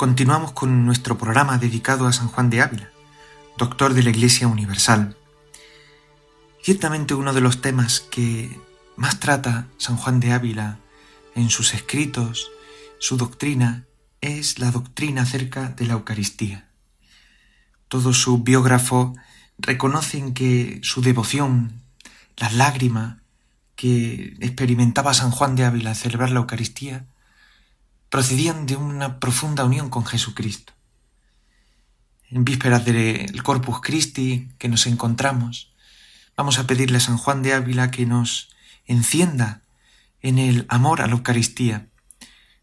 Continuamos con nuestro programa dedicado a San Juan de Ávila, doctor de la Iglesia Universal. Ciertamente uno de los temas que más trata San Juan de Ávila en sus escritos, su doctrina, es la doctrina acerca de la Eucaristía. Todos sus biógrafos reconocen que su devoción, las lágrimas que experimentaba San Juan de Ávila al celebrar la Eucaristía, procedían de una profunda unión con Jesucristo. En vísperas del Corpus Christi que nos encontramos, vamos a pedirle a San Juan de Ávila que nos encienda en el amor a la Eucaristía,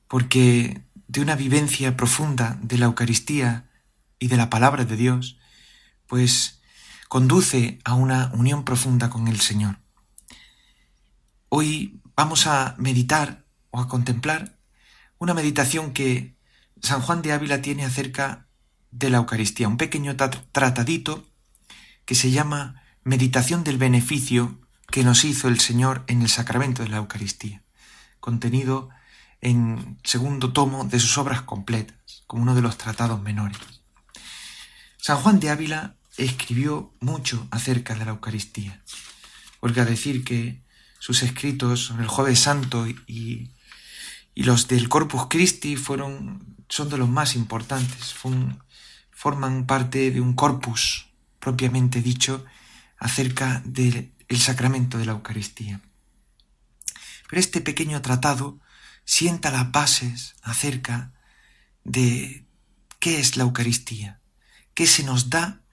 porque de una vivencia profunda de la Eucaristía y de la palabra de Dios, pues conduce a una unión profunda con el Señor. Hoy vamos a meditar o a contemplar una meditación que San Juan de Ávila tiene acerca de la Eucaristía, un pequeño tratadito que se llama Meditación del beneficio que nos hizo el Señor en el sacramento de la Eucaristía, contenido en segundo tomo de sus obras completas, como uno de los tratados menores. San Juan de Ávila escribió mucho acerca de la Eucaristía. Olga decir que sus escritos sobre el Jueves Santo y y los del Corpus Christi fueron, son de los más importantes, forman parte de un corpus propiamente dicho acerca del sacramento de la Eucaristía. Pero este pequeño tratado sienta las bases acerca de qué es la Eucaristía, qué se nos da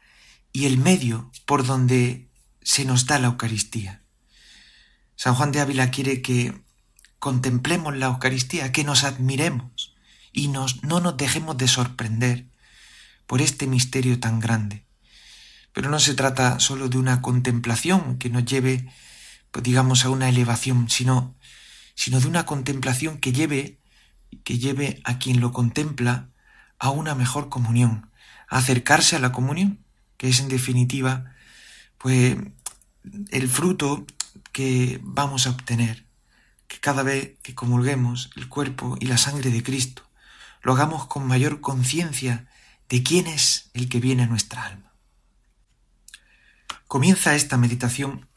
y el medio por donde se nos da la Eucaristía. San Juan de Ávila quiere que contemplemos la Eucaristía, que nos admiremos y nos, no nos dejemos de sorprender por este misterio tan grande. Pero no se trata solo de una contemplación que nos lleve, pues digamos, a una elevación, sino, sino de una contemplación que lleve, que lleve a quien lo contempla a una mejor comunión, a acercarse a la comunión, que es en definitiva, pues, el fruto que vamos a obtener que cada vez que comulguemos el cuerpo y la sangre de Cristo, lo hagamos con mayor conciencia de quién es el que viene a nuestra alma. Comienza esta meditación,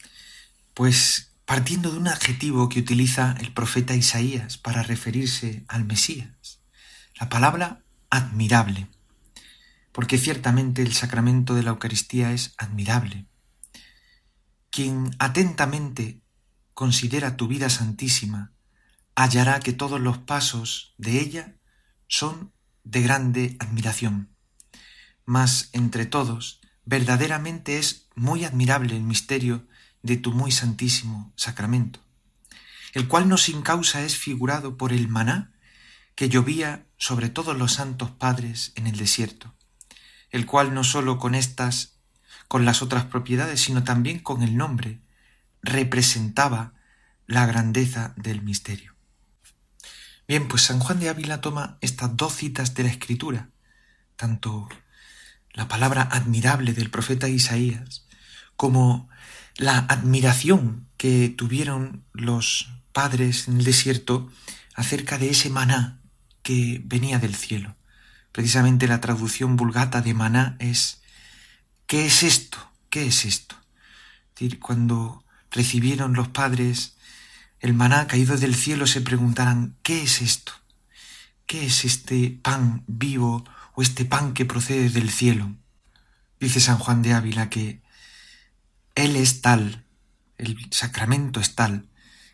pues partiendo de un adjetivo que utiliza el profeta Isaías para referirse al Mesías, la palabra admirable, porque ciertamente el sacramento de la Eucaristía es admirable. Quien atentamente considera tu vida santísima, hallará que todos los pasos de ella son de grande admiración. Mas entre todos, verdaderamente es muy admirable el misterio de tu muy santísimo sacramento, el cual no sin causa es figurado por el maná que llovía sobre todos los santos padres en el desierto, el cual no sólo con estas, con las otras propiedades, sino también con el nombre, representaba la grandeza del misterio. Bien, pues San Juan de Ávila toma estas dos citas de la Escritura, tanto la palabra admirable del profeta Isaías, como la admiración que tuvieron los padres en el desierto acerca de ese maná que venía del cielo. Precisamente la traducción vulgata de maná es ¿qué es esto? ¿Qué es esto? Es decir, cuando recibieron los padres el maná caído del cielo se preguntarán, ¿qué es esto? ¿Qué es este pan vivo o este pan que procede del cielo? Dice San Juan de Ávila que Él es tal, el sacramento es tal,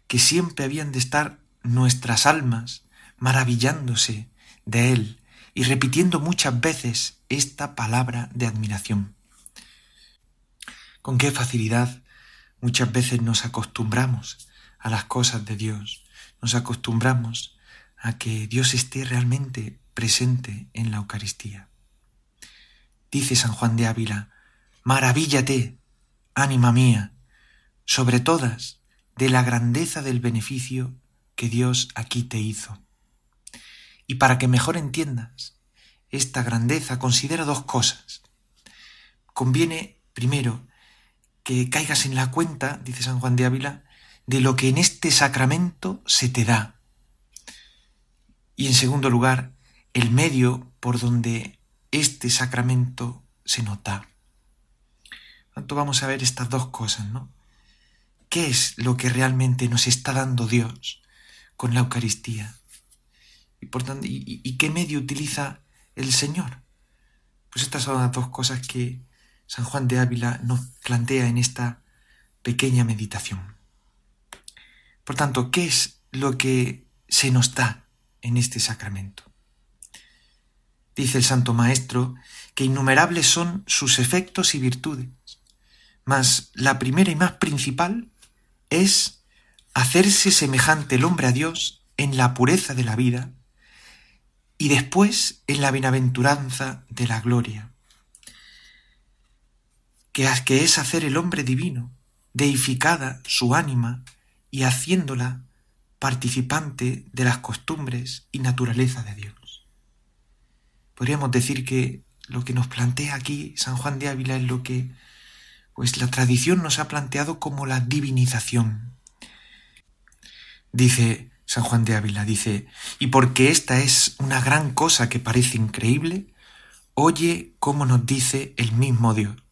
que siempre habían de estar nuestras almas maravillándose de Él y repitiendo muchas veces esta palabra de admiración. Con qué facilidad muchas veces nos acostumbramos a las cosas de Dios. Nos acostumbramos a que Dios esté realmente presente en la Eucaristía. dice San Juan de Ávila, maravíllate, ánima mía, sobre todas, de la grandeza del beneficio que Dios aquí te hizo. Y para que mejor entiendas esta grandeza, considera dos cosas. Conviene, primero, que caigas en la cuenta, dice San Juan de Ávila, de lo que en este sacramento se te da. Y en segundo lugar, el medio por donde este sacramento se nota. Tanto vamos a ver estas dos cosas, ¿no? ¿Qué es lo que realmente nos está dando Dios con la Eucaristía? Y, por tanto, y qué medio utiliza el Señor? Pues estas son las dos cosas que San Juan de Ávila nos plantea en esta pequeña meditación. Por tanto, ¿qué es lo que se nos da en este sacramento? Dice el Santo Maestro que innumerables son sus efectos y virtudes, mas la primera y más principal es hacerse semejante el hombre a Dios en la pureza de la vida y después en la bienaventuranza de la gloria que es hacer el hombre divino, deificada su ánima y haciéndola participante de las costumbres y naturaleza de Dios. Podríamos decir que lo que nos plantea aquí San Juan de Ávila es lo que pues la tradición nos ha planteado como la divinización. Dice San Juan de Ávila, dice, y porque esta es una gran cosa que parece increíble, oye cómo nos dice el mismo Dios.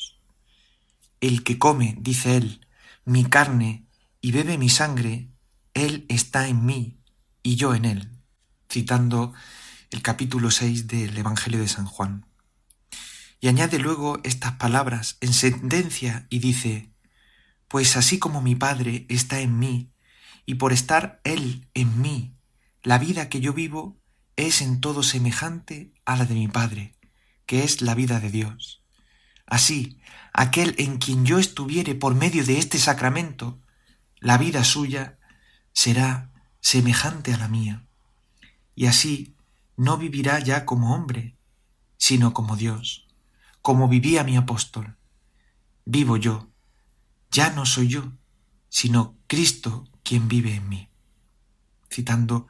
El que come, dice él, mi carne y bebe mi sangre, él está en mí y yo en él, citando el capítulo 6 del Evangelio de San Juan. Y añade luego estas palabras en sentencia y dice, Pues así como mi Padre está en mí, y por estar Él en mí, la vida que yo vivo es en todo semejante a la de mi Padre, que es la vida de Dios. Así, aquel en quien yo estuviere por medio de este sacramento, la vida suya será semejante a la mía. Y así no vivirá ya como hombre, sino como Dios, como vivía mi apóstol. Vivo yo, ya no soy yo, sino Cristo quien vive en mí. Citando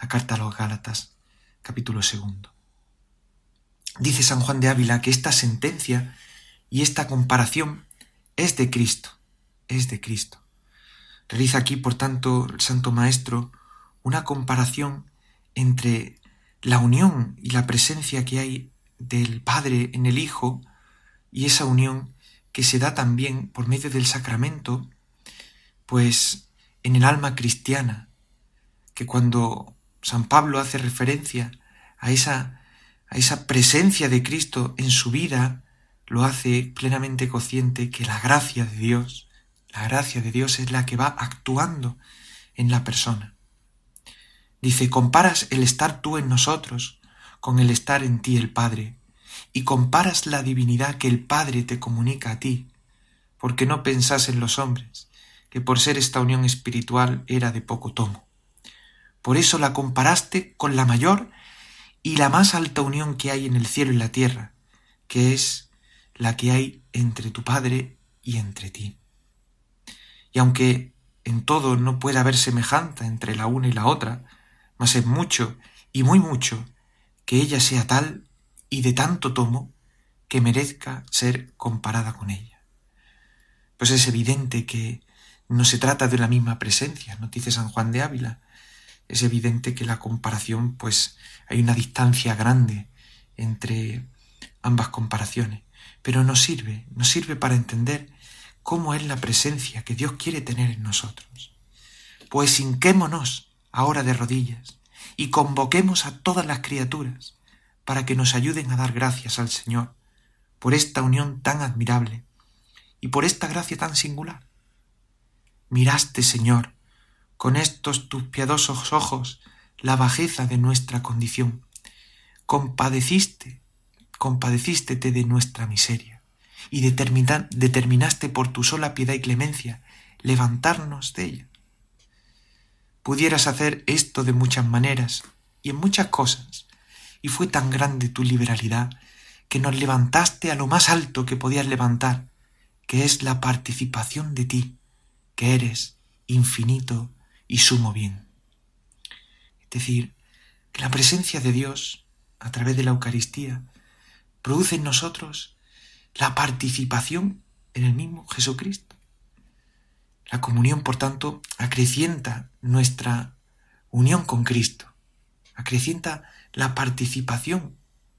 la carta a los Gálatas, capítulo segundo. Dice San Juan de Ávila que esta sentencia y esta comparación es de Cristo, es de Cristo. Realiza aquí, por tanto, el Santo Maestro una comparación entre la unión y la presencia que hay del Padre en el Hijo y esa unión que se da también por medio del sacramento, pues en el alma cristiana, que cuando San Pablo hace referencia a esa, a esa presencia de Cristo en su vida, lo hace plenamente consciente que la gracia de Dios, la gracia de Dios es la que va actuando en la persona. Dice, comparas el estar tú en nosotros con el estar en ti el Padre, y comparas la divinidad que el Padre te comunica a ti, porque no pensás en los hombres, que por ser esta unión espiritual era de poco tomo. Por eso la comparaste con la mayor y la más alta unión que hay en el cielo y la tierra, que es la que hay entre tu Padre y entre ti. Y aunque en todo no puede haber semejanza entre la una y la otra, mas es mucho y muy mucho que ella sea tal y de tanto tomo que merezca ser comparada con ella. Pues es evidente que no se trata de la misma presencia, nos dice San Juan de Ávila. Es evidente que la comparación, pues hay una distancia grande entre ambas comparaciones pero nos sirve, nos sirve para entender cómo es la presencia que Dios quiere tener en nosotros. Pues hinquémonos ahora de rodillas y convoquemos a todas las criaturas para que nos ayuden a dar gracias al Señor por esta unión tan admirable y por esta gracia tan singular. Miraste, Señor, con estos tus piadosos ojos la bajeza de nuestra condición. Compadeciste compadecístete de nuestra miseria y determinaste por tu sola piedad y clemencia levantarnos de ella. Pudieras hacer esto de muchas maneras y en muchas cosas, y fue tan grande tu liberalidad que nos levantaste a lo más alto que podías levantar, que es la participación de ti, que eres infinito y sumo bien. Es decir, que la presencia de Dios, a través de la Eucaristía, produce en nosotros la participación en el mismo Jesucristo. La comunión, por tanto, acrecienta nuestra unión con Cristo, acrecienta la participación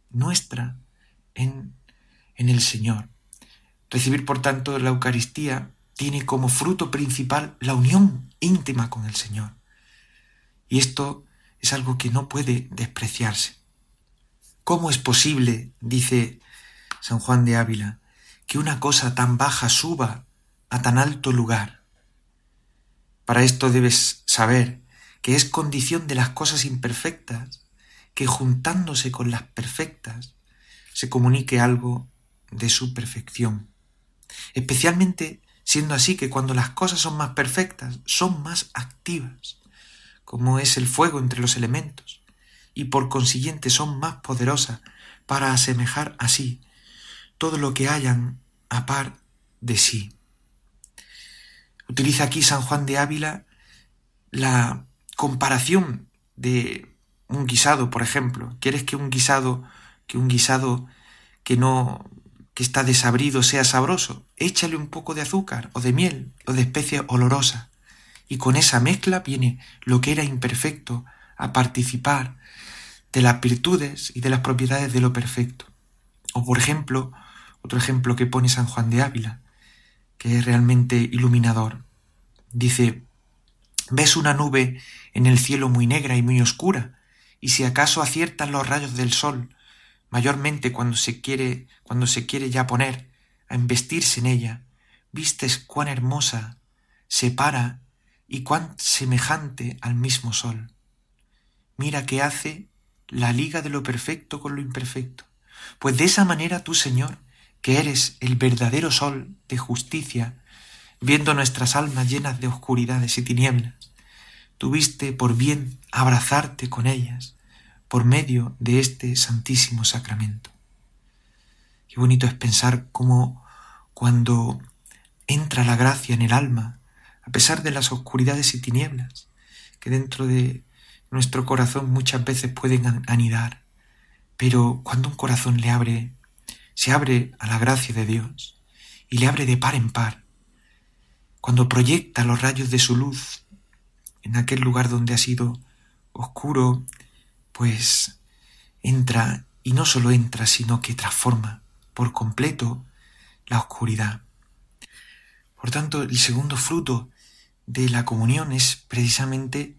nuestra en, en el Señor. Recibir, por tanto, la Eucaristía tiene como fruto principal la unión íntima con el Señor. Y esto es algo que no puede despreciarse. ¿Cómo es posible, dice San Juan de Ávila, que una cosa tan baja suba a tan alto lugar? Para esto debes saber que es condición de las cosas imperfectas que juntándose con las perfectas se comunique algo de su perfección. Especialmente siendo así que cuando las cosas son más perfectas, son más activas, como es el fuego entre los elementos, y por consiguiente son más poderosas para asemejar así todo lo que hayan a par de sí. Utiliza aquí San Juan de Ávila la comparación de un guisado, por ejemplo. ¿Quieres que un guisado, que un guisado que no que está desabrido sea sabroso? Échale un poco de azúcar o de miel o de especia olorosa. Y con esa mezcla viene lo que era imperfecto a participar de las virtudes y de las propiedades de lo perfecto. O por ejemplo, otro ejemplo que pone San Juan de Ávila, que es realmente iluminador. Dice, ves una nube en el cielo muy negra y muy oscura, y si acaso aciertan los rayos del sol, mayormente cuando se quiere, cuando se quiere ya poner a embestirse en ella, vistes cuán hermosa se para y cuán semejante al mismo sol. Mira que hace la liga de lo perfecto con lo imperfecto. Pues de esa manera tú, Señor, que eres el verdadero sol de justicia, viendo nuestras almas llenas de oscuridades y tinieblas, tuviste por bien abrazarte con ellas por medio de este santísimo sacramento. Qué bonito es pensar cómo cuando entra la gracia en el alma, a pesar de las oscuridades y tinieblas que dentro de nuestro corazón muchas veces pueden anidar, pero cuando un corazón le abre se abre a la gracia de Dios y le abre de par en par. Cuando proyecta los rayos de su luz en aquel lugar donde ha sido oscuro, pues entra y no solo entra, sino que transforma por completo la oscuridad. Por tanto, el segundo fruto de la comunión es precisamente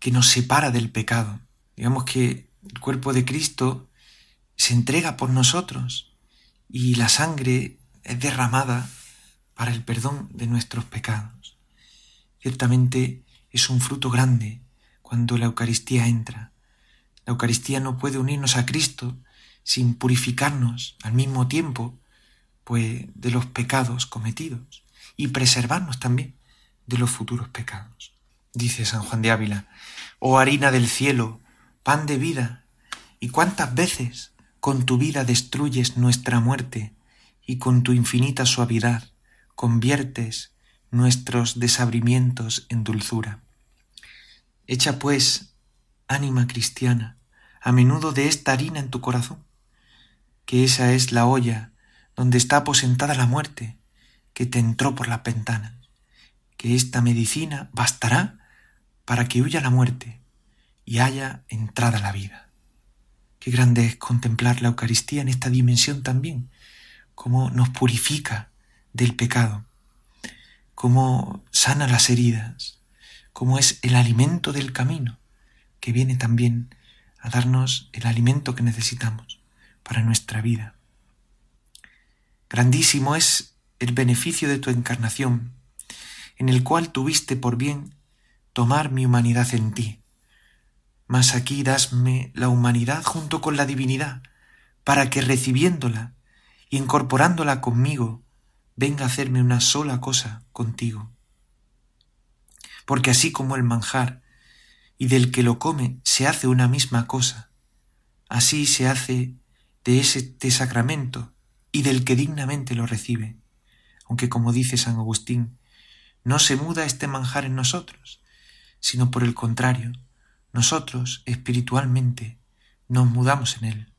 que nos separa del pecado. Digamos que el cuerpo de Cristo se entrega por nosotros y la sangre es derramada para el perdón de nuestros pecados. Ciertamente es un fruto grande cuando la Eucaristía entra. La Eucaristía no puede unirnos a Cristo sin purificarnos al mismo tiempo pues de los pecados cometidos y preservarnos también de los futuros pecados. Dice San Juan de Ávila, oh harina del cielo, pan de vida, y cuántas veces con tu vida destruyes nuestra muerte y con tu infinita suavidad conviertes nuestros desabrimientos en dulzura. Echa pues, ánima cristiana, a menudo de esta harina en tu corazón, que esa es la olla donde está aposentada la muerte, que te entró por las ventanas, que esta medicina bastará para que huya la muerte y haya entrada la vida. Qué grande es contemplar la Eucaristía en esta dimensión también, cómo nos purifica del pecado, cómo sana las heridas, cómo es el alimento del camino, que viene también a darnos el alimento que necesitamos para nuestra vida. Grandísimo es el beneficio de tu encarnación, en el cual tuviste por bien tomar mi humanidad en ti, mas aquí dasme la humanidad junto con la divinidad, para que recibiéndola y incorporándola conmigo, venga a hacerme una sola cosa contigo. Porque así como el manjar y del que lo come se hace una misma cosa, así se hace de este sacramento y del que dignamente lo recibe, aunque como dice San Agustín, no se muda este manjar en nosotros, sino por el contrario, nosotros espiritualmente nos mudamos en él.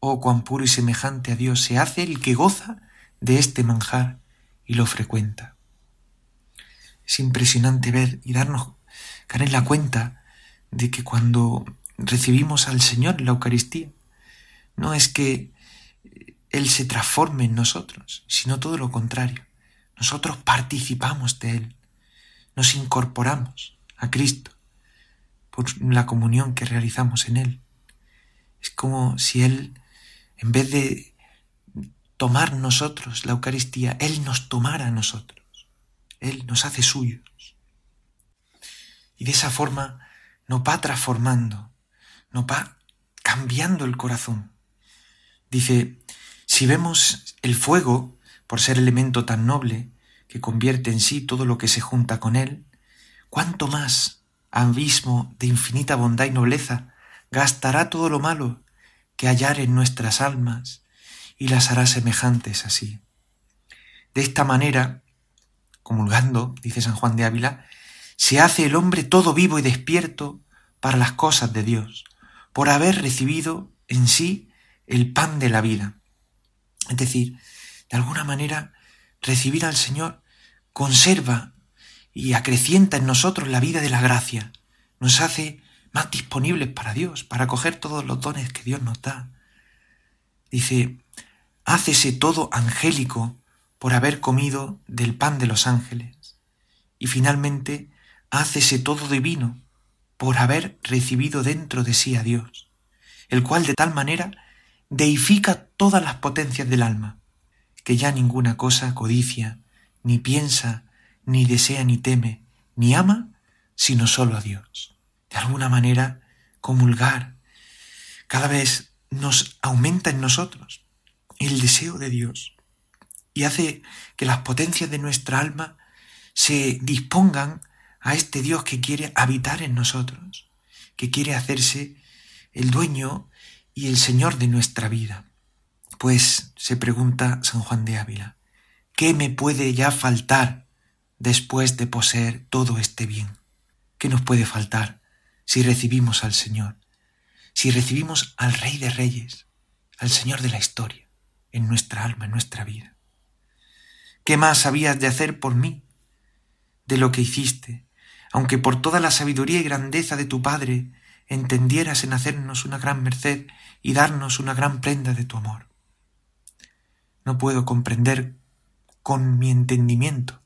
Oh, cuán puro y semejante a Dios se hace el que goza de este manjar y lo frecuenta. Es impresionante ver y darnos caer en la cuenta de que cuando recibimos al Señor la Eucaristía, no es que Él se transforme en nosotros, sino todo lo contrario. Nosotros participamos de Él, nos incorporamos a Cristo por la comunión que realizamos en Él. Es como si Él, en vez de tomar nosotros la Eucaristía, Él nos tomara a nosotros. Él nos hace suyos. Y de esa forma nos va transformando, nos va cambiando el corazón. Dice, si vemos el fuego, por ser elemento tan noble, que convierte en sí todo lo que se junta con él, cuánto más abismo de infinita bondad y nobleza gastará todo lo malo que hallar en nuestras almas y las hará semejantes así. De esta manera, comulgando, dice San Juan de Ávila, se hace el hombre todo vivo y despierto para las cosas de Dios, por haber recibido en sí el pan de la vida. Es decir, de alguna manera, recibir al Señor conserva y acrecienta en nosotros la vida de la gracia, nos hace más disponibles para Dios, para coger todos los dones que Dios nos da. Dice, hácese todo angélico por haber comido del pan de los ángeles. Y finalmente, hácese todo divino por haber recibido dentro de sí a Dios, el cual de tal manera deifica todas las potencias del alma, que ya ninguna cosa codicia, ni piensa, ni desea, ni teme, ni ama, sino solo a Dios. De alguna manera, comulgar cada vez nos aumenta en nosotros el deseo de Dios y hace que las potencias de nuestra alma se dispongan a este Dios que quiere habitar en nosotros, que quiere hacerse el dueño y el Señor de nuestra vida. Pues se pregunta San Juan de Ávila, ¿qué me puede ya faltar después de poseer todo este bien? ¿Qué nos puede faltar si recibimos al Señor? Si recibimos al Rey de Reyes, al Señor de la historia, en nuestra alma, en nuestra vida. ¿Qué más habías de hacer por mí de lo que hiciste aunque por toda la sabiduría y grandeza de tu Padre entendieras en hacernos una gran merced y darnos una gran prenda de tu amor. No puedo comprender con mi entendimiento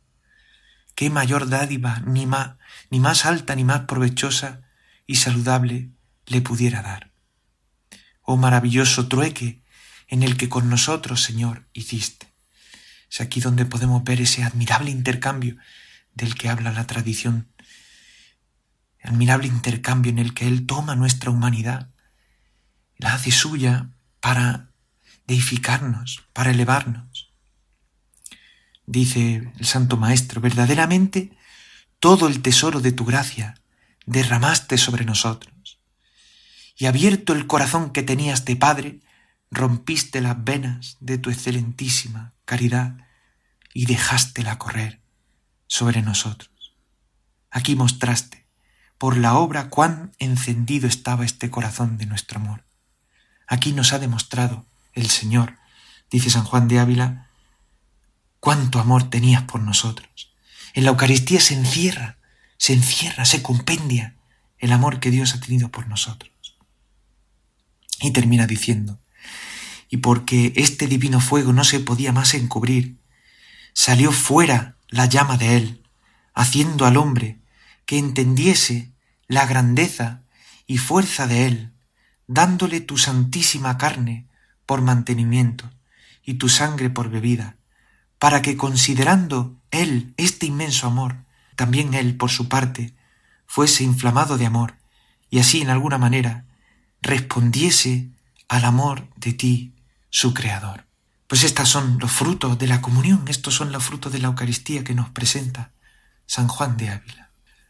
qué mayor dádiva ni más, ni más alta ni más provechosa y saludable le pudiera dar. Oh maravilloso trueque en el que con nosotros, Señor, hiciste. Es aquí donde podemos ver ese admirable intercambio del que habla la tradición admirable intercambio en el que Él toma nuestra humanidad, la hace suya para deificarnos, para elevarnos. Dice el Santo Maestro, verdaderamente todo el tesoro de tu gracia derramaste sobre nosotros, y abierto el corazón que tenías de Padre, rompiste las venas de tu excelentísima caridad y dejástela correr sobre nosotros. Aquí mostraste por la obra cuán encendido estaba este corazón de nuestro amor. Aquí nos ha demostrado el Señor, dice San Juan de Ávila, cuánto amor tenías por nosotros. En la Eucaristía se encierra, se encierra, se compendia el amor que Dios ha tenido por nosotros. Y termina diciendo, y porque este divino fuego no se podía más encubrir, salió fuera la llama de él, haciendo al hombre que entendiese la grandeza y fuerza de Él, dándole tu santísima carne por mantenimiento y tu sangre por bebida, para que considerando Él este inmenso amor, también Él, por su parte, fuese inflamado de amor, y así en alguna manera respondiese al amor de ti, su Creador. Pues estos son los frutos de la comunión, estos son los frutos de la Eucaristía que nos presenta San Juan de Ávila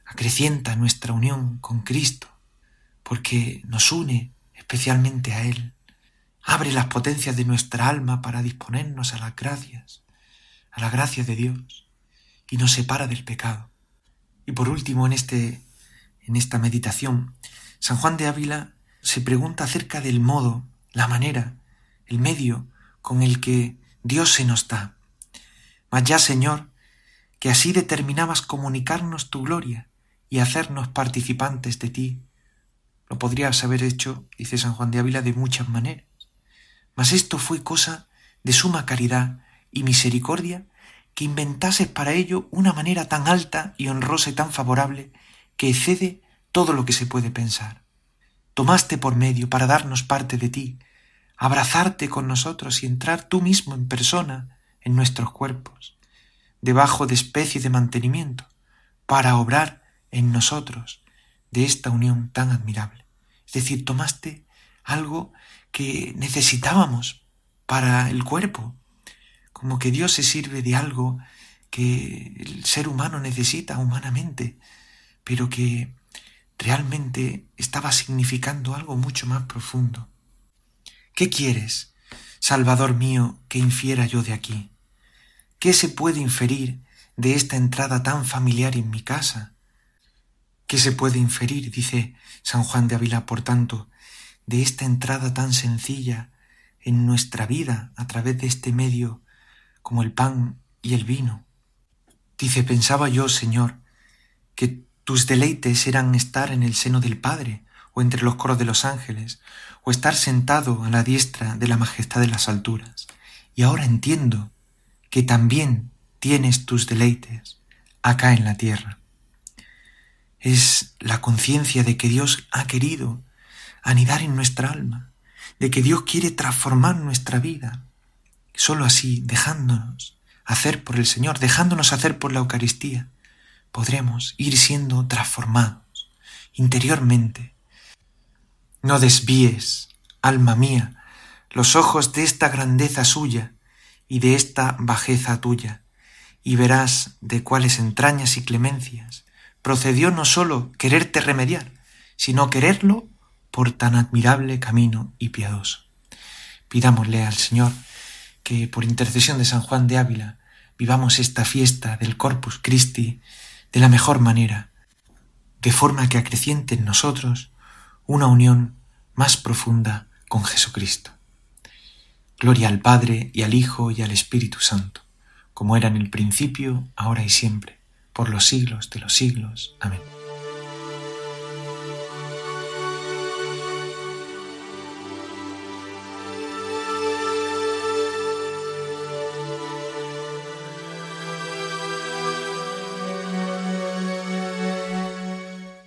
acrecienta nuestra unión con Cristo, porque nos une especialmente a Él abre las potencias de nuestra alma para disponernos a las gracias, a la gracia de Dios, y nos separa del pecado. Y por último, en, este, en esta meditación, San Juan de Ávila se pregunta acerca del modo, la manera, el medio con el que Dios se nos da. Mas ya, Señor, que así determinabas comunicarnos tu gloria y hacernos participantes de ti. Lo podrías haber hecho, dice San Juan de Ávila, de muchas maneras. Mas esto fue cosa de suma caridad y misericordia que inventases para ello una manera tan alta y honrosa y tan favorable que excede todo lo que se puede pensar. Tomaste por medio para darnos parte de ti, abrazarte con nosotros y entrar tú mismo en persona en nuestros cuerpos, debajo de especie de mantenimiento, para obrar en nosotros de esta unión tan admirable. Es decir, tomaste algo que necesitábamos para el cuerpo, como que Dios se sirve de algo que el ser humano necesita humanamente, pero que realmente estaba significando algo mucho más profundo. ¿Qué quieres, Salvador mío, que infiera yo de aquí? ¿Qué se puede inferir de esta entrada tan familiar en mi casa? ¿Qué se puede inferir, dice San Juan de Ávila, por tanto, de esta entrada tan sencilla en nuestra vida a través de este medio como el pan y el vino? Dice, pensaba yo, Señor, que tus deleites eran estar en el seno del Padre, o entre los coros de los ángeles, o estar sentado a la diestra de la majestad de las alturas. Y ahora entiendo que también tienes tus deleites acá en la tierra. Es la conciencia de que Dios ha querido anidar en nuestra alma, de que Dios quiere transformar nuestra vida, sólo así, dejándonos hacer por el Señor, dejándonos hacer por la Eucaristía, podremos ir siendo transformados interiormente. No desvíes, alma mía, los ojos de esta grandeza suya, y de esta bajeza tuya, y verás de cuáles entrañas y clemencias procedió no sólo quererte remediar, sino quererlo por tan admirable camino y piadoso. Pidámosle al Señor que por intercesión de San Juan de Ávila vivamos esta fiesta del Corpus Christi de la mejor manera, de forma que acreciente en nosotros una unión más profunda con Jesucristo. Gloria al Padre y al Hijo y al Espíritu Santo, como era en el principio, ahora y siempre, por los siglos de los siglos. Amén.